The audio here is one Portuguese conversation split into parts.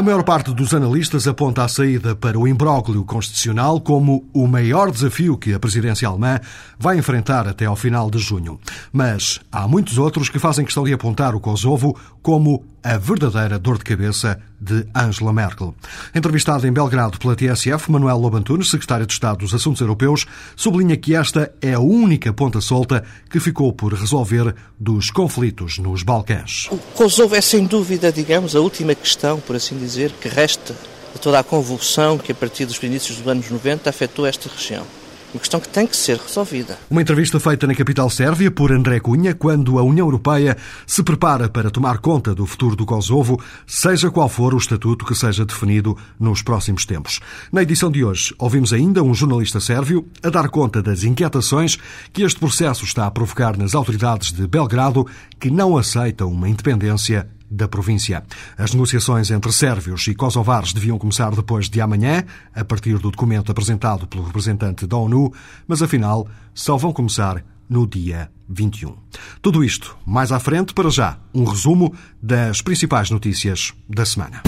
A maior parte dos analistas aponta a saída para o imbróglio constitucional como o maior desafio que a presidência alemã vai enfrentar até ao final de junho. Mas há muitos outros que fazem questão de apontar o Kosovo como a verdadeira dor de cabeça de Angela Merkel. Entrevistado em Belgrado pela TSF, Manuel Lobantunes, secretário de Estado dos Assuntos Europeus, sublinha que esta é a única ponta solta que ficou por resolver dos conflitos nos Balcãs. O Kosovo é sem dúvida, digamos, a última questão, por assim dizer, que resta de toda a convulsão que a partir dos inícios dos anos 90 afetou esta região. Uma questão que tem que ser resolvida. Uma entrevista feita na capital sérvia por André Cunha, quando a União Europeia se prepara para tomar conta do futuro do Kosovo, seja qual for o estatuto que seja definido nos próximos tempos. Na edição de hoje, ouvimos ainda um jornalista sérvio a dar conta das inquietações que este processo está a provocar nas autoridades de Belgrado, que não aceitam uma independência da província. As negociações entre sérvios e kosovares deviam começar depois de amanhã, a partir do documento apresentado pelo representante da ONU, mas afinal só vão começar no dia 21. Tudo isto mais à frente, para já, um resumo das principais notícias da semana.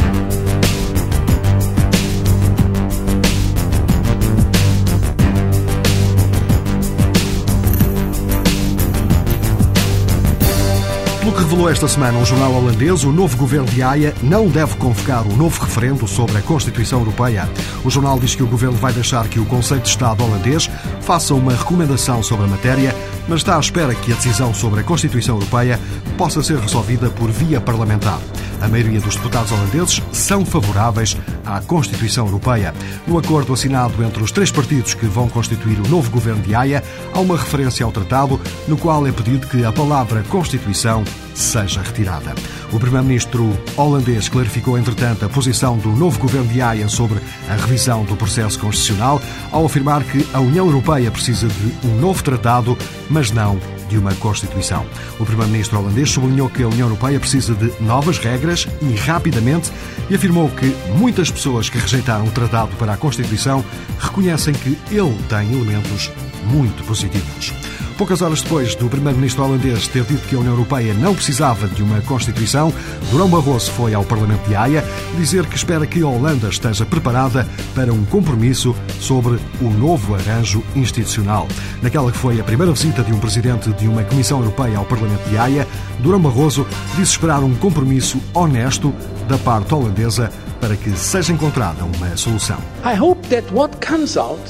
Pelo que revelou esta semana um jornal holandês, o novo governo de Haia não deve convocar o novo referendo sobre a Constituição Europeia. O jornal diz que o governo vai deixar que o Conselho de Estado holandês faça uma recomendação sobre a matéria, mas está à espera que a decisão sobre a Constituição Europeia possa ser resolvida por via parlamentar. A maioria dos deputados holandeses são favoráveis à Constituição Europeia. No acordo assinado entre os três partidos que vão constituir o novo governo de Haia, há uma referência ao tratado no qual é pedido que a palavra Constituição seja retirada. O primeiro-ministro holandês clarificou, entretanto, a posição do novo governo de Haia sobre a revisão do processo constitucional, ao afirmar que a União Europeia precisa de um novo tratado, mas não de uma Constituição. O primeiro-ministro holandês sublinhou que a União Europeia precisa de novas regras e rapidamente e afirmou que muitas pessoas que rejeitaram o tratado para a Constituição reconhecem que ele tem elementos muito positivos. Poucas horas depois do primeiro-ministro holandês ter dito que a União Europeia não precisava de uma Constituição, Durão Barroso foi ao Parlamento de Haia dizer que espera que a Holanda esteja preparada para um compromisso sobre o novo arranjo institucional. Naquela que foi a primeira visita de um presidente de uma Comissão Europeia ao Parlamento de Haia, Durão Barroso disse esperar um compromisso honesto da parte holandesa para que seja encontrada uma solução. I hope that what comes out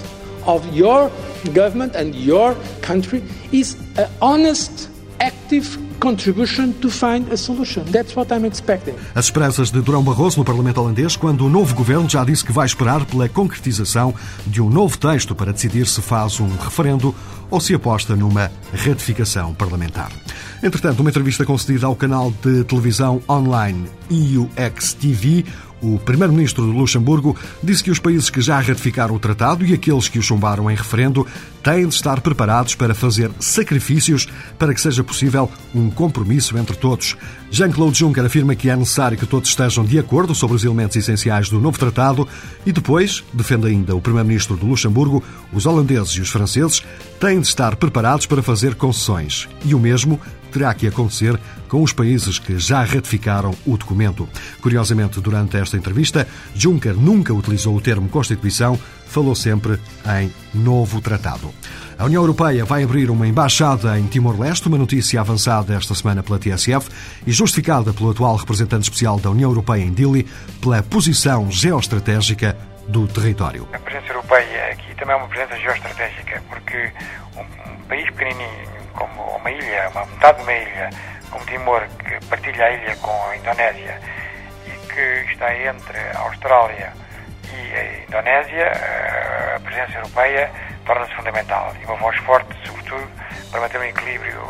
of your government and your country is an honest, active contribution to find a solution. That's what I'm expecting. As esperanças de Durão Barroso no Parlamento holandês, quando o novo governo já disse que vai esperar pela concretização de um novo texto para decidir se faz um referendo ou se aposta numa ratificação parlamentar. Entretanto, uma entrevista concedida ao canal de televisão online EUX TV, o primeiro-ministro de Luxemburgo disse que os países que já ratificaram o tratado e aqueles que o chumbaram em referendo têm de estar preparados para fazer sacrifícios para que seja possível um compromisso entre todos. Jean-Claude Juncker afirma que é necessário que todos estejam de acordo sobre os elementos essenciais do novo tratado e depois, defende ainda o primeiro-ministro de Luxemburgo, os holandeses e os franceses têm de estar preparados para fazer concessões. E o mesmo terá que acontecer com os países que já ratificaram o documento. Curiosamente, durante esta entrevista, Juncker nunca utilizou o termo Constituição, falou sempre em novo tratado. A União Europeia vai abrir uma embaixada em Timor-Leste, uma notícia avançada esta semana pela TSF e justificada pelo atual representante especial da União Europeia em Dili pela posição geoestratégica do território. A presença europeia aqui também é uma presença geoestratégica, porque um país pequenininho, como uma ilha, uma metade de uma ilha, como Timor, que partilha a ilha com a Indonésia e que está entre a Austrália e a Indonésia, a presença europeia torna-se fundamental e uma voz forte, sobretudo, para manter um equilíbrio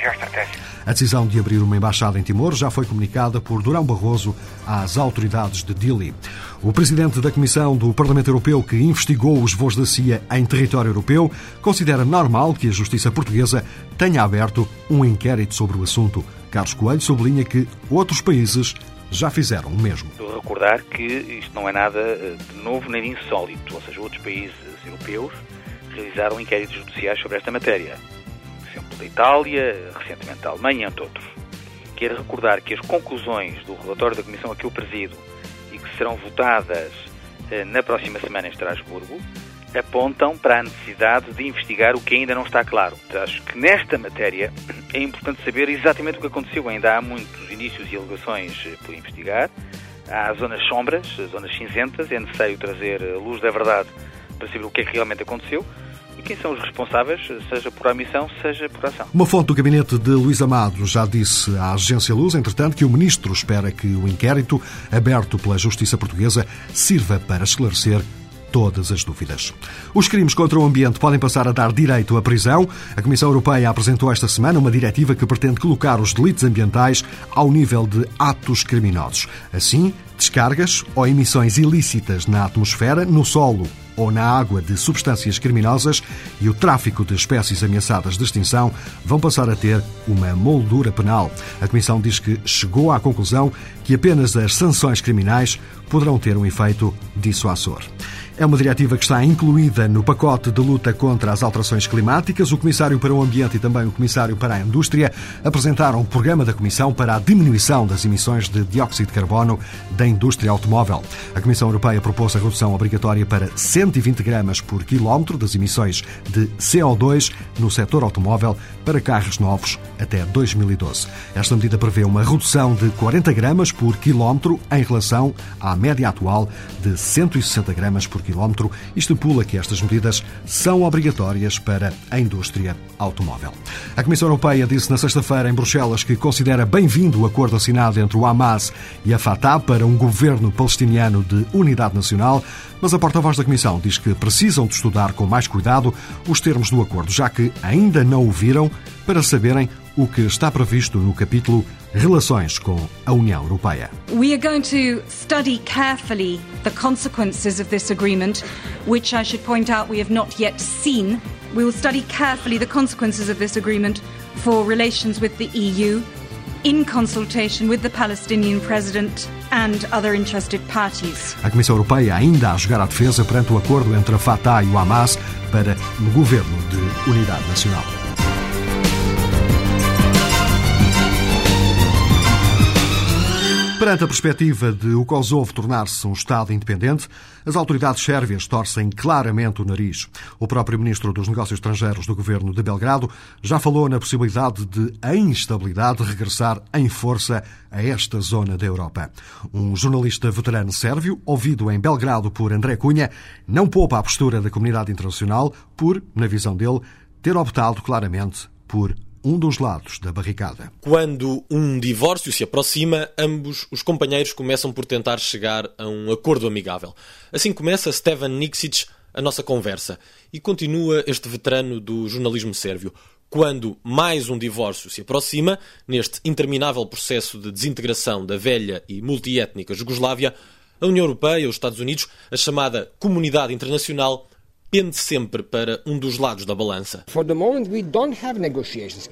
geoestratégico. A decisão de abrir uma embaixada em Timor já foi comunicada por Durão Barroso às autoridades de Dili. O presidente da Comissão do Parlamento Europeu, que investigou os voos da CIA em território europeu, considera normal que a justiça portuguesa tenha aberto um inquérito sobre o assunto. Carlos Coelho sublinha que outros países já fizeram o mesmo. Recordar que isto não é nada eh, de novo nem de insólito, ou seja, outros países europeus realizaram inquéritos judiciais sobre esta matéria. Por exemplo, da Itália, recentemente da Alemanha, entre outros. Quero recordar que as conclusões do relatório da Comissão a que eu presido serão votadas eh, na próxima semana em Estrasburgo apontam para a necessidade de investigar o que ainda não está claro. Acho que nesta matéria é importante saber exatamente o que aconteceu. Ainda há muitos indícios e alegações eh, por investigar. Há zonas sombras, zonas cinzentas. É necessário trazer a luz da verdade para saber o que é que realmente aconteceu e quem são os responsáveis, seja por omissão, seja por ação. Uma fonte do gabinete de Luís Amado já disse à agência Luz, entretanto, que o ministro espera que o inquérito aberto pela Justiça Portuguesa sirva para esclarecer todas as dúvidas. Os crimes contra o ambiente podem passar a dar direito à prisão. A Comissão Europeia apresentou esta semana uma diretiva que pretende colocar os delitos ambientais ao nível de atos criminosos. Assim, descargas ou emissões ilícitas na atmosfera, no solo ou na água de substâncias criminosas e o tráfico de espécies ameaçadas de extinção vão passar a ter uma moldura penal. A Comissão diz que chegou à conclusão que apenas as sanções criminais poderão ter um efeito dissuasor. É uma diretiva que está incluída no pacote de luta contra as alterações climáticas. O Comissário para o Ambiente e também o Comissário para a Indústria apresentaram o programa da Comissão para a diminuição das emissões de dióxido de carbono da indústria automóvel. A Comissão Europeia propôs a redução obrigatória para 120 gramas por quilómetro das emissões de CO2 no setor automóvel para carros novos até 2012. Esta medida prevê uma redução de 40 gramas por quilómetro em relação à média atual de 160 gramas por quilómetro e estipula que estas medidas são obrigatórias para a indústria automóvel. A Comissão Europeia disse na sexta-feira em Bruxelas que considera bem-vindo o acordo assinado entre o Hamas e a Fatah para um governo palestiniano de unidade nacional, mas a porta-voz da Comissão diz que precisam de estudar com mais cuidado os termos do acordo, já que ainda não o viram para saberem o que está previsto no capítulo Relações com a União Europeia. We are going to study carefully the consequences of this agreement, which I should point out we have not yet seen. We will study carefully the consequences of this agreement for relations with the EU in consultation with the Palestinian President and other interested parties. A Comissão Europeia ainda a jogar à defesa perante o acordo entre a Fatah e o Hamas para o governo de unidade nacional. Perante a perspectiva de o Kosovo tornar-se um Estado independente, as autoridades sérvias torcem claramente o nariz. O próprio ministro dos Negócios Estrangeiros do governo de Belgrado já falou na possibilidade de a instabilidade regressar em força a esta zona da Europa. Um jornalista veterano sérvio, ouvido em Belgrado por André Cunha, não poupa a postura da comunidade internacional por, na visão dele, ter optado claramente por um dos lados da barricada. Quando um divórcio se aproxima, ambos os companheiros começam por tentar chegar a um acordo amigável. Assim começa Stevan Niksic a nossa conversa e continua este veterano do jornalismo sérvio. Quando mais um divórcio se aproxima, neste interminável processo de desintegração da velha e multiétnica Jugoslávia, a União Europeia, os Estados Unidos, a chamada comunidade internacional, pende sempre para um dos lados da balança.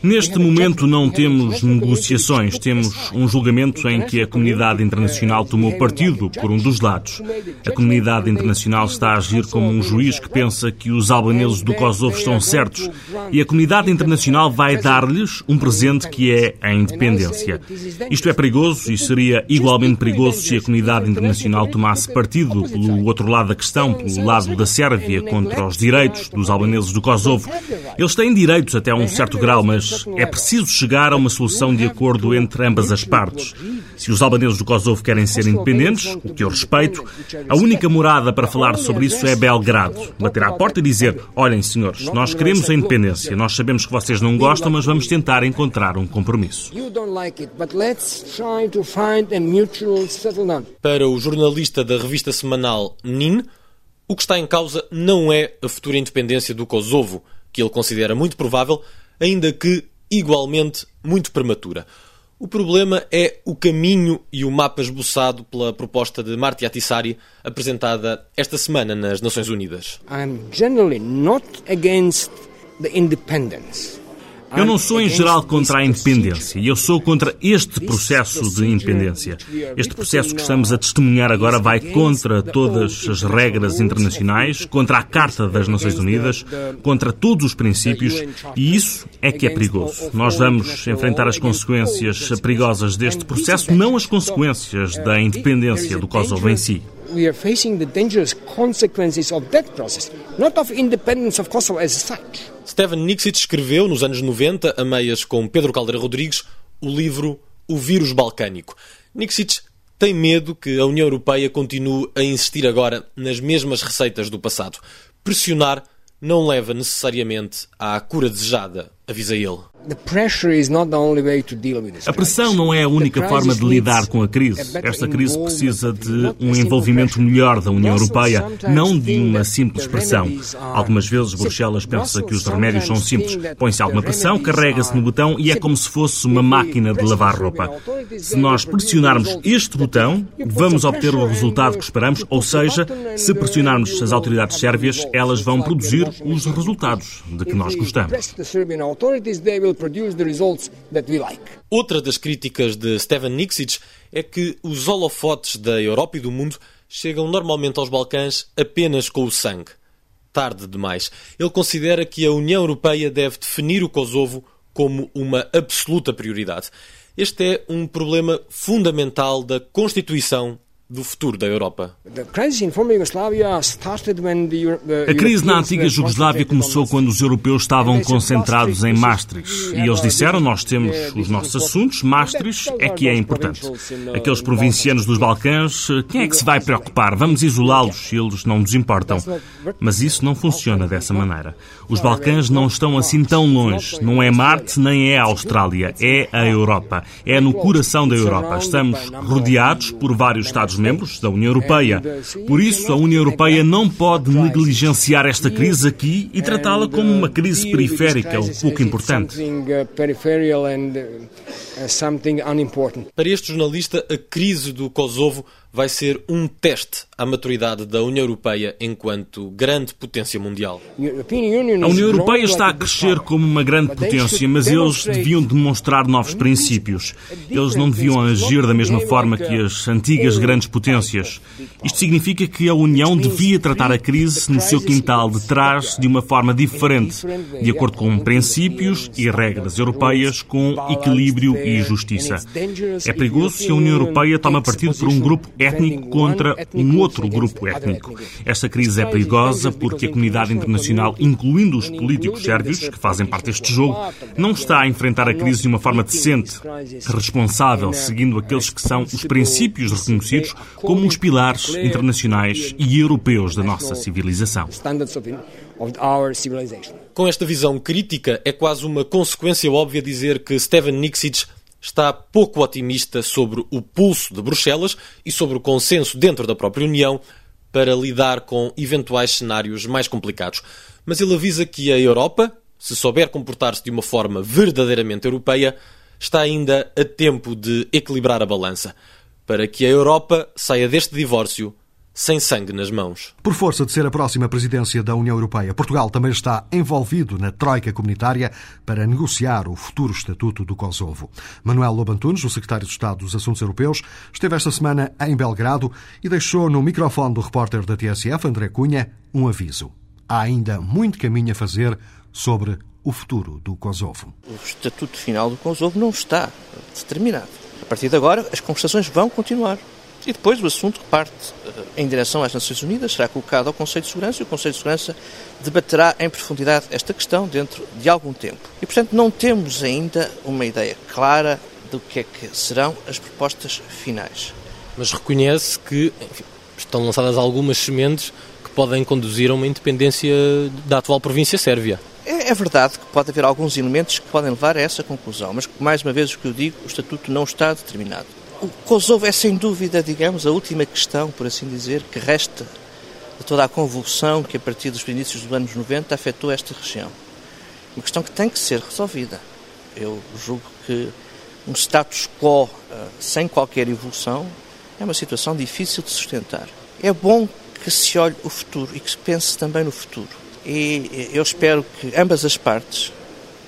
Neste momento não temos negociações, temos um julgamento em que a comunidade internacional tomou partido por um dos lados. A comunidade internacional está a agir como um juiz que pensa que os albaneses do Kosovo estão certos. e a comunidade internacional vai dar-lhes um presente que é a independência. Isto é perigoso e seria igualmente perigoso se a comunidade internacional tomasse partido pelo outro lado da questão, pelo lado da Sérvia, contra os direitos dos albaneses do Kosovo. Eles têm direitos até um certo grau, mas é preciso chegar a uma solução de acordo entre ambas as partes. Se os albaneses do Kosovo querem ser independentes, o que eu respeito, a única morada para falar sobre isso é Belgrado. Bater à porta e dizer: olhem, senhores, nós queremos a independência, nós sabemos que vocês não gostam, mas vamos tentar encontrar um compromisso. Para o jornalista da revista semanal NIN, o que está em causa não é a futura independência do Kosovo, que ele considera muito provável, ainda que igualmente muito prematura. O problema é o caminho e o mapa esboçado pela proposta de Marti Atissari, apresentada esta semana nas Nações Unidas. I'm generally not against the independence. Eu não sou, em geral, contra a independência. Eu sou contra este processo de independência. Este processo que estamos a testemunhar agora vai contra todas as regras internacionais, contra a Carta das Nações Unidas, contra todos os princípios, e isso é que é perigoso. Nós vamos enfrentar as consequências perigosas deste processo, não as consequências da independência do Kosovo em si we are facing the dangerous consequences of that process, not of independence of Kosovo as such. Steven Nixit escreveu, nos anos 90, a meias com Pedro Caldeira Rodrigues, o livro O Vírus Balcânico. Nixit tem medo que a União Europeia continue a insistir agora nas mesmas receitas do passado. Pressionar não leva necessariamente à cura desejada, avisa ele. A pressão não é a única forma de lidar com a crise. Esta crise precisa de um envolvimento melhor da União Europeia, não de uma simples pressão. Algumas vezes Bruxelas pensa que os remédios são simples. Põe-se alguma pressão, carrega-se no botão e é como se fosse uma máquina de lavar roupa. Se nós pressionarmos este botão, vamos obter o resultado que esperamos, ou seja, se pressionarmos as autoridades sérvias, elas vão produzir os resultados de que nós gostamos produce the results that we like. Outra das críticas de Steven Niksic é que os holofotes da Europa e do mundo chegam normalmente aos Balcãs apenas com o sangue. Tarde demais. Ele considera que a União Europeia deve definir o Kosovo como uma absoluta prioridade. Este é um problema fundamental da Constituição do futuro da Europa. A crise na antiga Jugoslávia começou quando os europeus estavam concentrados em Maastricht. E eles disseram: Nós temos os nossos assuntos, Maastricht é que é importante. Aqueles provincianos dos Balcãs, quem é que se vai preocupar? Vamos isolá-los, eles não nos importam. Mas isso não funciona dessa maneira. Os Balcãs não estão assim tão longe. Não é Marte nem é a Austrália, é a Europa. É no coração da Europa. Estamos rodeados por vários Estados Estados-membros da União Europeia. Por isso, a União Europeia não pode negligenciar esta crise aqui e tratá-la como uma crise periférica ou pouco importante. Para este jornalista, a crise do Kosovo vai ser um teste à maturidade da União Europeia enquanto grande potência mundial. A União Europeia está a crescer como uma grande potência, mas eles deviam demonstrar novos princípios. Eles não deviam agir da mesma forma que as antigas grandes potências. Isto significa que a União devia tratar a crise no seu quintal de trás de uma forma diferente, de acordo com princípios e regras europeias, com equilíbrio e justiça. É perigoso se a União Europeia toma partido por um grupo étnico contra um outro grupo étnico. Esta crise é perigosa porque a comunidade internacional, incluindo os políticos sérvios, que fazem parte deste jogo, não está a enfrentar a crise de uma forma decente, responsável, seguindo aqueles que são os princípios reconhecidos como os pilares internacionais e europeus da nossa civilização. Com esta visão crítica, é quase uma consequência óbvia dizer que Steven Niksic está pouco otimista sobre o pulso de Bruxelas e sobre o consenso dentro da própria União para lidar com eventuais cenários mais complicados. Mas ele avisa que a Europa, se souber comportar-se de uma forma verdadeiramente europeia, está ainda a tempo de equilibrar a balança, para que a Europa saia deste divórcio sem sangue nas mãos. Por força de ser a próxima presidência da União Europeia, Portugal também está envolvido na troika comunitária para negociar o futuro estatuto do Kosovo. Manuel Lobantunes, o secretário de Estado dos Assuntos Europeus, esteve esta semana em Belgrado e deixou no microfone do repórter da TSF, André Cunha, um aviso. Há ainda muito caminho a fazer sobre o futuro do Kosovo. O estatuto final do Kosovo não está determinado. A partir de agora, as conversações vão continuar. E depois o assunto que parte eh, em direção às Nações Unidas será colocado ao Conselho de Segurança e o Conselho de Segurança debaterá em profundidade esta questão dentro de algum tempo. E, portanto, não temos ainda uma ideia clara do que é que serão as propostas finais. Mas reconhece que enfim, estão lançadas algumas sementes que podem conduzir a uma independência da atual província sérvia. É, é, verdade que pode haver alguns elementos que podem levar a essa conclusão, mas, mais uma vez, o que eu digo, o Estatuto não está determinado. O Kosovo é sem dúvida, digamos, a última questão, por assim dizer, que resta de toda a convulsão que a partir dos inícios dos anos 90 afetou esta região. Uma questão que tem que ser resolvida. Eu julgo que um status quo eh, sem qualquer evolução é uma situação difícil de sustentar. É bom que se olhe o futuro e que se pense também no futuro. E eu espero que ambas as partes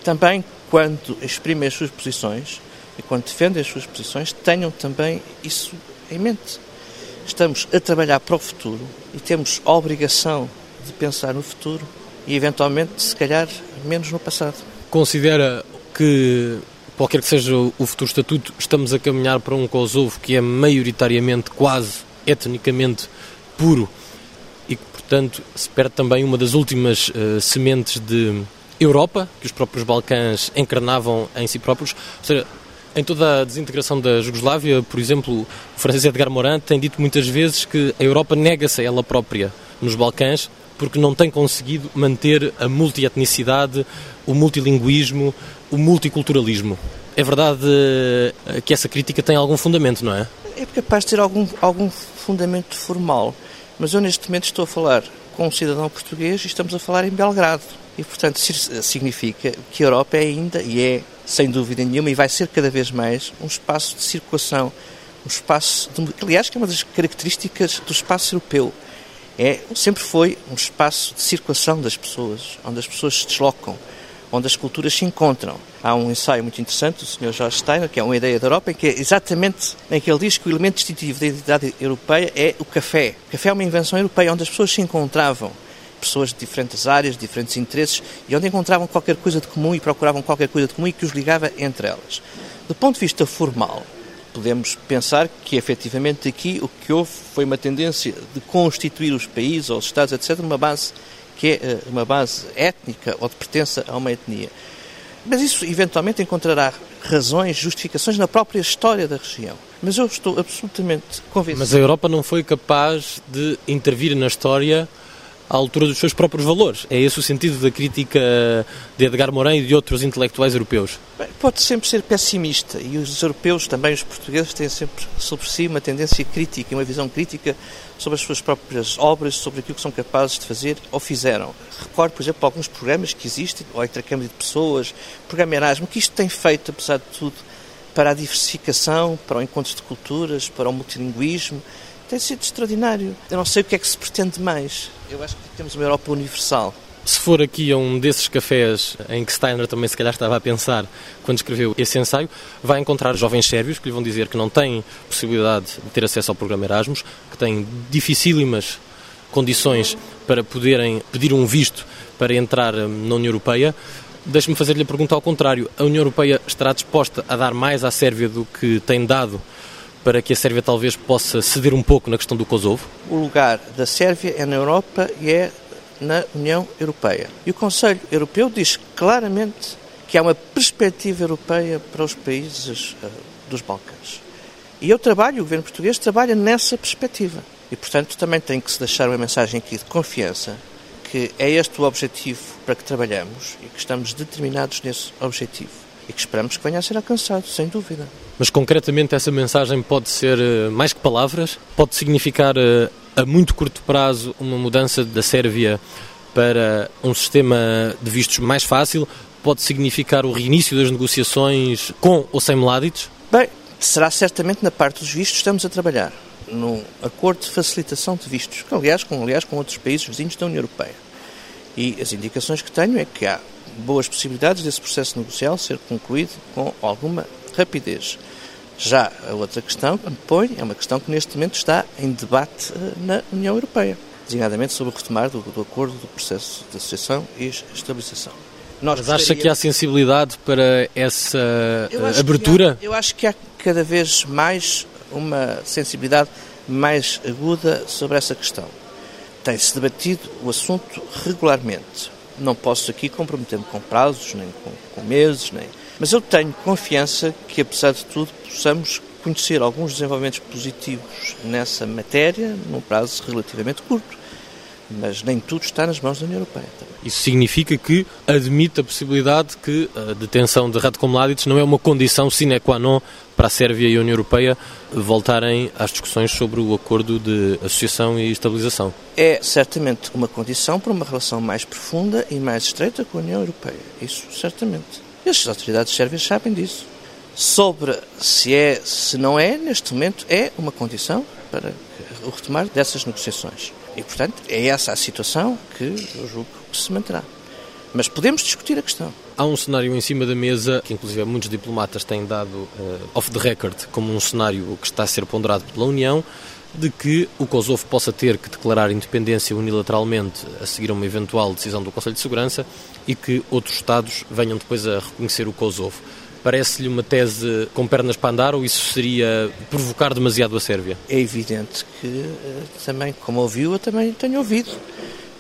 também quando exprimem as suas posições e quando defendem as suas posições, tenham também isso em mente. Estamos a trabalhar para o futuro e temos a obrigação de pensar no futuro e, eventualmente, se calhar, menos no passado. Considera que, qualquer que seja o futuro estatuto, estamos a caminhar para um Kosovo que é maioritariamente, quase etnicamente puro e que, portanto, se perde também uma das últimas uh, sementes de Europa, que os próprios Balcãs encarnavam em si próprios. Ou seja, em toda a desintegração da Jugoslávia, por exemplo, o francês Edgar Morin tem dito muitas vezes que a Europa nega-se a ela própria nos Balcãs porque não tem conseguido manter a multietnicidade, o multilinguismo, o multiculturalismo. É verdade eh, que essa crítica tem algum fundamento, não é? É capaz de ter algum, algum fundamento formal, mas eu neste momento estou a falar com um cidadão português e estamos a falar em Belgrado. E, portanto, significa que a Europa é ainda, e é sem dúvida nenhuma, e vai ser cada vez mais, um espaço de circulação, um espaço, de, aliás, que é uma das características do espaço europeu. É, sempre foi um espaço de circulação das pessoas, onde as pessoas se deslocam, onde as culturas se encontram. Há um ensaio muito interessante do Sr. George Steiner, que é uma ideia da Europa, em que é exatamente em que ele diz que o elemento distintivo da identidade europeia é o café. O café é uma invenção europeia, onde as pessoas se encontravam pessoas de diferentes áreas, de diferentes interesses, e onde encontravam qualquer coisa de comum e procuravam qualquer coisa de comum e que os ligava entre elas. Do ponto de vista formal, podemos pensar que efetivamente aqui o que houve foi uma tendência de constituir os países ou os Estados, etc., numa base que é eh, uma base étnica ou de pertença a uma etnia. Mas isso eventualmente encontrará razões, justificações na própria história da região. Mas eu estou absolutamente convencido. Mas a Europa não foi capaz de intervir na história à altura dos seus próprios valores. É esse o sentido da crítica de Edgar Morin e de outros intelectuais europeus? Bem, pode sempre ser pessimista e os europeus, também os portugueses, têm sempre sobre si uma tendência crítica, uma visão crítica sobre as suas próprias obras, sobre aquilo que são capazes de fazer ou fizeram. Recordo, por exemplo, alguns programas que existem, o intercâmbio de pessoas, programa Erasmo, que isto tem feito, apesar de tudo, para a diversificação, para o encontro de culturas, para o multilinguismo, tem sido extraordinário. Eu não sei o que é que se pretende mais. Eu acho que temos uma Europa universal. Se for aqui a um desses cafés em que Steiner também se calhar estava a pensar quando escreveu esse ensaio, vai encontrar jovens sérvios que lhe vão dizer que não têm possibilidade de ter acesso ao programa Erasmus, que têm dificílimas condições para poderem pedir um visto para entrar hum, na União Europeia. Deixe-me fazer-lhe a pergunta ao contrário. A União Europeia estará disposta a dar mais à Sérvia do que tem dado para que a Sérvia talvez possa ceder um pouco na questão do Kosovo? O lugar da Sérvia é na Europa e é na União Europeia. E o Conselho Europeu diz claramente que há uma perspectiva europeia para os países uh, dos Balcãs. E eu trabalho, o governo português trabalha nessa perspectiva. E, portanto, também tem que se deixar uma mensagem aqui de confiança que é este o objetivo para que trabalhamos e que estamos determinados nesse objetivo e que esperamos que venha a ser alcançado, sem dúvida. Mas concretamente essa mensagem pode ser eh, mais que palavras? Pode significar eh, a muito curto prazo uma mudança da Sérvia para um sistema de vistos mais fácil? Pode significar o reinício das negociações com ou sem Mladic? Bem, será certamente na parte dos vistos estamos a trabalhar num acordo de facilitação de vistos, aliás com, aliás, com outros países vizinhos da União Europeia. E as indicações que tenho é que há boas possibilidades desse processo negocial ser concluído com alguma rapidez. Já a outra questão que me põe é uma questão que neste momento está em debate eh, na União Europeia, designadamente sobre o retomar do, do acordo do processo de associação e estabilização. Nós Mas acha que há sensibilidade para essa eu abertura? Há, eu acho que há cada vez mais uma sensibilidade mais aguda sobre essa questão. Tem-se debatido o assunto regularmente. Não posso aqui comprometer-me com prazos, nem com, com meses, nem. Mas eu tenho confiança que, apesar de tudo, possamos conhecer alguns desenvolvimentos positivos nessa matéria num prazo relativamente curto. Mas nem tudo está nas mãos da União Europeia. Também. Isso significa que admite a possibilidade que a detenção de Ratko Mladic não é uma condição sine qua non para a Sérvia e a União Europeia voltarem às discussões sobre o acordo de associação e estabilização. É certamente uma condição para uma relação mais profunda e mais estreita com a União Europeia. Isso certamente. E as autoridades sérvias sabem disso. Sobre se é, se não é, neste momento é uma condição para o retomar dessas negociações. E, portanto, é essa a situação que eu julgo que se manterá. Mas podemos discutir a questão. Há um cenário em cima da mesa que, inclusive, muitos diplomatas têm dado uh, off the record como um cenário que está a ser ponderado pela União, de que o Kosovo possa ter que declarar independência unilateralmente a seguir a uma eventual decisão do Conselho de Segurança e que outros Estados venham depois a reconhecer o Kosovo. Parece-lhe uma tese com pernas para andar ou isso seria provocar demasiado a Sérvia? É evidente que uh, também, como ouviu, eu também tenho ouvido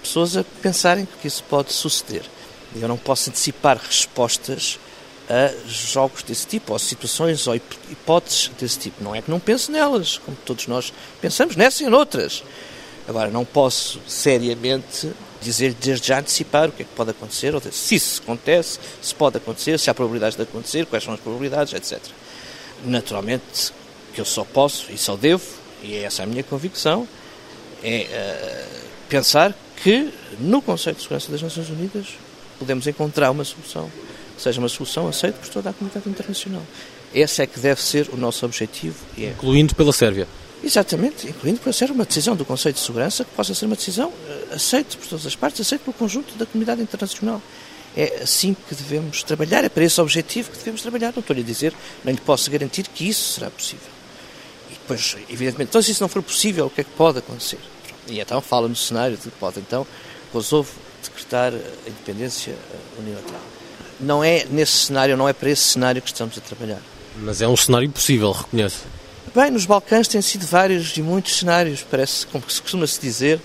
pessoas a pensarem que isso pode suceder. Eu não posso antecipar respostas a jogos desse tipo, ou situações ou hipóteses desse tipo. Não é que não pense nelas, como todos nós pensamos nessas e noutras. Agora, não posso seriamente dizer desde já antecipar o que é que pode acontecer, ou se isso acontece, se pode acontecer, se há probabilidades de acontecer, quais são as probabilidades, etc. Naturalmente, que eu só posso e só devo, e essa é a minha convicção, é uh, pensar que no Conselho de Segurança das Nações Unidas podemos encontrar uma solução que seja uma solução aceita por toda a comunidade internacional. Esse é que deve ser o nosso objetivo. É... Incluindo pela Sérvia. Exatamente, incluindo pela Sérvia uma decisão do Conselho de Segurança que possa ser uma decisão aceita por todas as partes, aceita pelo conjunto da comunidade internacional. É assim que devemos trabalhar, é para esse objetivo que devemos trabalhar. Não estou-lhe a dizer, nem lhe posso garantir que isso será possível. E depois, evidentemente, então se isso não for possível, o que é que pode acontecer? E então fala no cenário de que pode então Kosovo decretar a independência eh, unilateral não é nesse cenário, não é para esse cenário que estamos a trabalhar. Mas é um cenário possível, reconheço. Bem, nos Balcãs têm sido vários e muitos cenários. Parece, como se costuma-se dizer,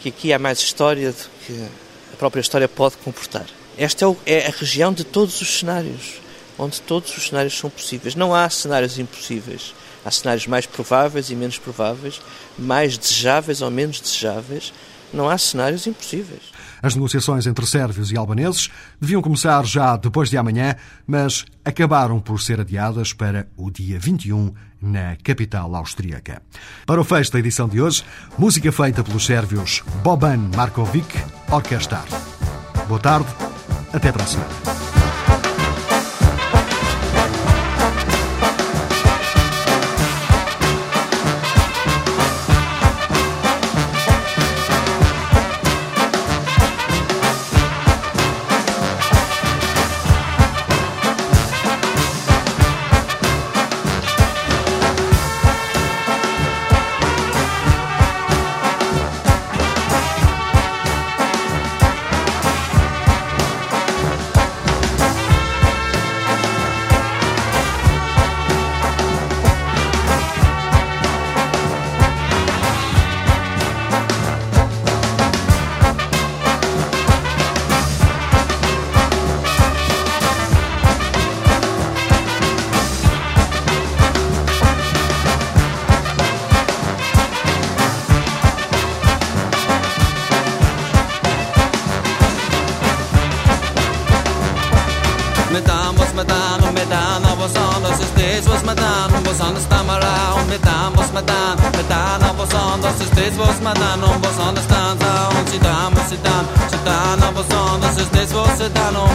que aqui há mais história do que a própria história pode comportar. Esta é, é a região de todos os cenários, onde todos os cenários são possíveis. Não há cenários impossíveis. Há cenários mais prováveis e menos prováveis, mais desejáveis ou menos desejáveis. Não há cenários impossíveis. As negociações entre sérvios e albaneses deviam começar já depois de amanhã, mas acabaram por ser adiadas para o dia 21 na capital austríaca. Para o fecho da edição de hoje, música feita pelos sérvios Boban Markovic Orquestar. Boa tarde, até para a semana.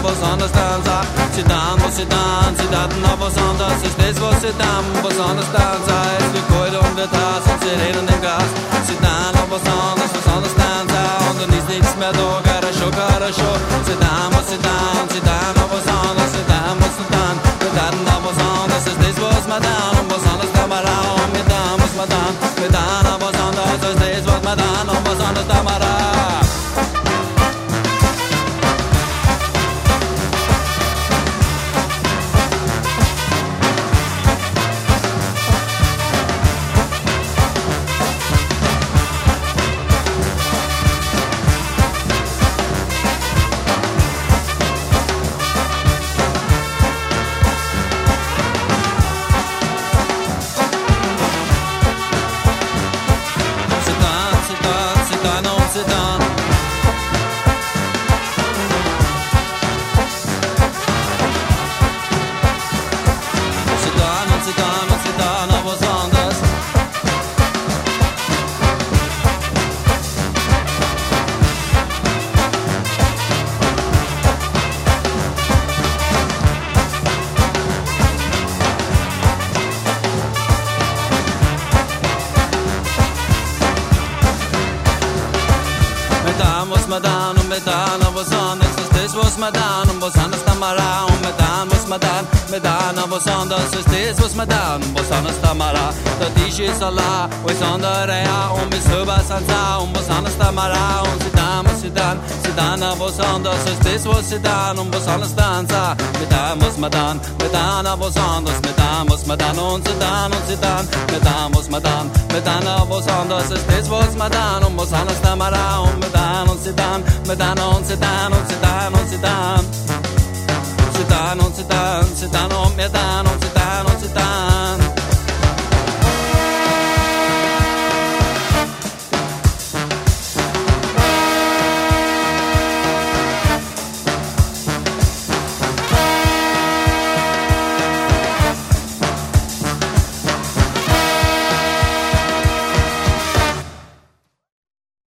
você understands I sit down, você dans, sit down, na você anders, ich lese você down, você understands I es wird heute um der Tass, und sie reden im Gas, sit down, na was anders, você understands I und dann ist nichts mehr da, хорошо, хорошо, sit down, você down, sit down, na você anders, sit down, você down, sit down, na você anders, ich lese was madame, was anders, da mal raum, mit down, was madame, صلاح ويساندر يا أم بسوبا سانسا أم بسانا استمرا أم سيدان بسيدان سيدان أبو ساندر سيستيس وسيدان أم بسانا استانسا ميدان بسمدان ميدان أبو ساندر ميدان بسمدان أم سيدان أم سيدان ميدان بسمدان ميدان أبو ساندر سيستيس وسمدان أم بسانا استمرا أم ميدان أم سيدان ميدان أم سيدان أم سيدان أم سيدان سيدان أم سيدان سيدان أم ميدان أم سيدان أم سيدان